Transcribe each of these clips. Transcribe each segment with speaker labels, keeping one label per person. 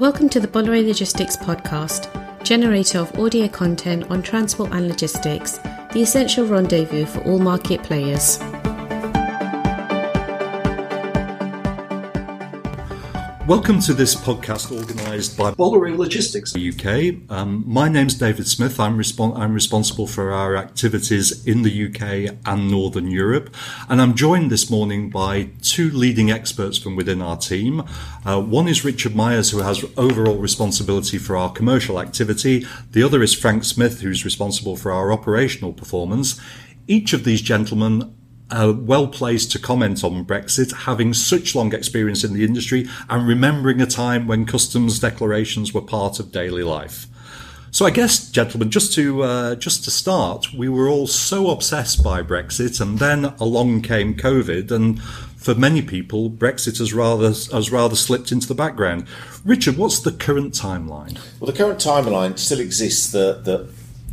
Speaker 1: Welcome to the Bolloré Logistics podcast, generator of audio content on transport and logistics, the essential rendezvous for all market players.
Speaker 2: Welcome to this podcast organised by Bolloré Logistics UK. Um, my name's David Smith. I'm, respon- I'm responsible for our activities in the UK and Northern Europe. And I'm joined this morning by two leading experts from within our team. Uh, one is Richard Myers, who has overall responsibility for our commercial activity. The other is Frank Smith, who's responsible for our operational performance. Each of these gentlemen uh, well placed to comment on Brexit, having such long experience in the industry and remembering a time when customs declarations were part of daily life. So I guess, gentlemen, just to uh, just to start, we were all so obsessed by Brexit, and then along came COVID, and for many people, Brexit has rather has rather slipped into the background. Richard, what's the current timeline?
Speaker 3: Well, the current timeline still exists that that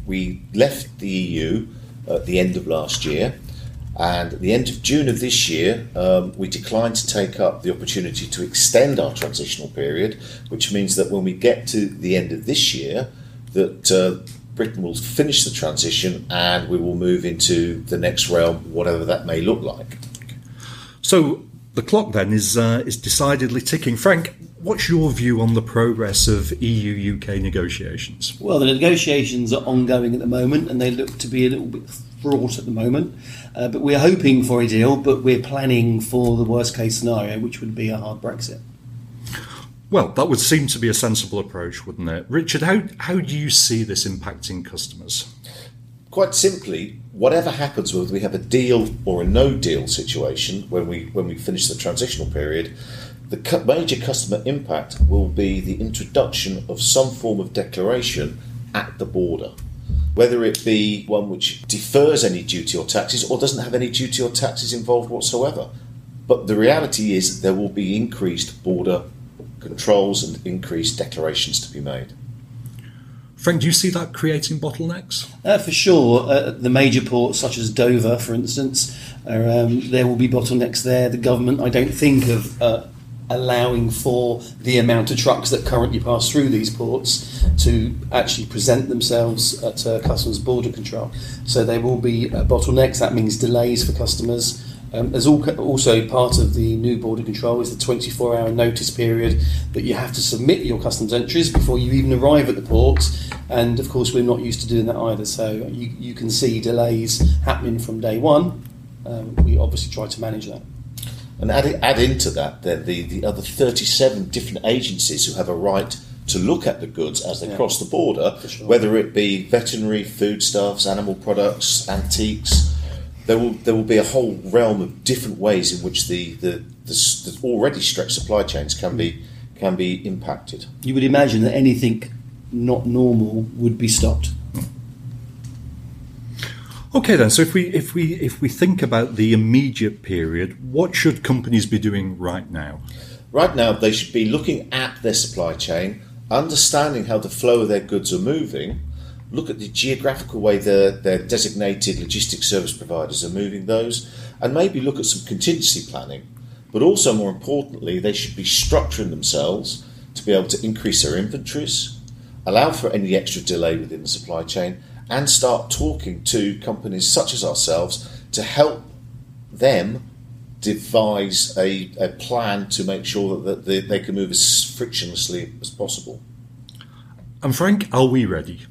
Speaker 3: we left the EU at the end of last year. And at the end of June of this year, um, we declined to take up the opportunity to extend our transitional period, which means that when we get to the end of this year, that uh, Britain will finish the transition and we will move into the next realm, whatever that may look like.
Speaker 2: So the clock then is uh, is decidedly ticking. Frank, what's your view on the progress of EU UK negotiations?
Speaker 4: Well, the negotiations are ongoing at the moment, and they look to be a little bit fraught at the moment. Uh, but we're hoping for a deal, but we're planning for the worst case scenario, which would be a hard Brexit.
Speaker 2: Well, that would seem to be a sensible approach, wouldn't it? Richard, how, how do you see this impacting customers?
Speaker 3: Quite simply, whatever happens, whether we have a deal or a no deal situation when we, when we finish the transitional period, the major customer impact will be the introduction of some form of declaration at the border whether it be one which defers any duty or taxes or doesn't have any duty or taxes involved whatsoever. But the reality is there will be increased border controls and increased declarations to be made.
Speaker 2: Frank, do you see that creating bottlenecks?
Speaker 4: Uh, for sure. Uh, the major ports, such as Dover, for instance, are, um, there will be bottlenecks there. The government, I don't think, of uh, allowing for the amount of trucks that currently pass through these ports to actually present themselves at uh, customs border control. So there will be uh, bottlenecks. That means delays for customers. Um, also part of the new border control is the 24 hour notice period that you have to submit your customs entries before you even arrive at the port. And of course, we're not used to doing that either. So you, you can see delays happening from day one. Um, we obviously try to manage that.
Speaker 3: And add, add into that then the, the other 37 different agencies who have a right to look at the goods as they yeah. cross the border, sure. whether it be veterinary, foodstuffs, animal products, antiques. There will, there will be a whole realm of different ways in which the, the, the, the already stretched supply chains can be, can be impacted.
Speaker 4: You would imagine that anything not normal would be stopped.
Speaker 2: Okay, then. So if we if we if we think about the immediate period, what should companies be doing right now?
Speaker 3: Right now, they should be looking at their supply chain, understanding how the flow of their goods are moving. Look at the geographical way their, their designated logistics service providers are moving those, and maybe look at some contingency planning. But also, more importantly, they should be structuring themselves to be able to increase their inventories, allow for any extra delay within the supply chain, and start talking to companies such as ourselves to help them devise a, a plan to make sure that, they, they can move as frictionlessly as possible.
Speaker 2: And Frank, are we ready?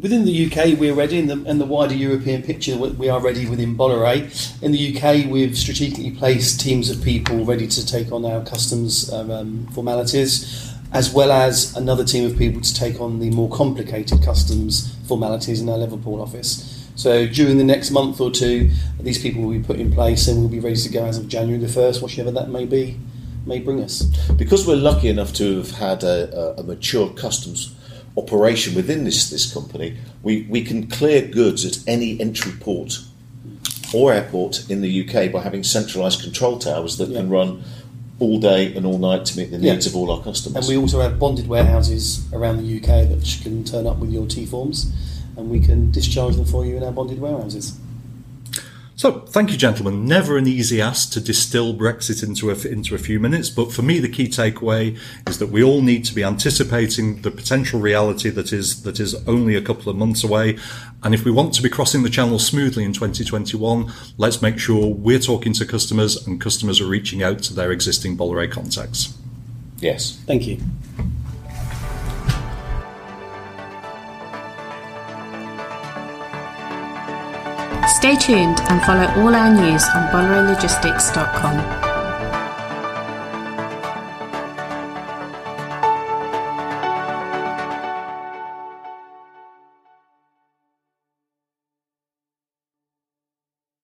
Speaker 4: Within the UK, we're ready. In the, in the wider European picture, we are ready within Bolloré. In the UK, we've strategically placed teams of people ready to take on our customs um, um formalities as well as another team of people to take on the more complicated customs formalities in our Liverpool office. So during the next month or two, these people will be put in place and we'll be ready to go as of January the 1st, whichever that may be, may bring us.
Speaker 3: Because we're lucky enough to have had a, a mature customs operation within this, this company, we, we can clear goods at any entry port or airport in the UK by having centralised control towers that yeah. can run all day and all night to meet the needs yeah. of all our customers.
Speaker 4: And we also have bonded warehouses around the UK that can turn up with your T forms and we can discharge them for you in our bonded warehouses.
Speaker 2: So, thank you, gentlemen. Never an easy ask to distill Brexit into a, into a few minutes, but for me, the key takeaway is that we all need to be anticipating the potential reality that is that is only a couple of months away. And if we want to be crossing the channel smoothly in 2021, let's make sure we're talking to customers and customers are reaching out to their existing Bolloré contacts.
Speaker 3: Yes.
Speaker 4: Thank you.
Speaker 1: Stay tuned and follow all our news on BolloréLogistics.com.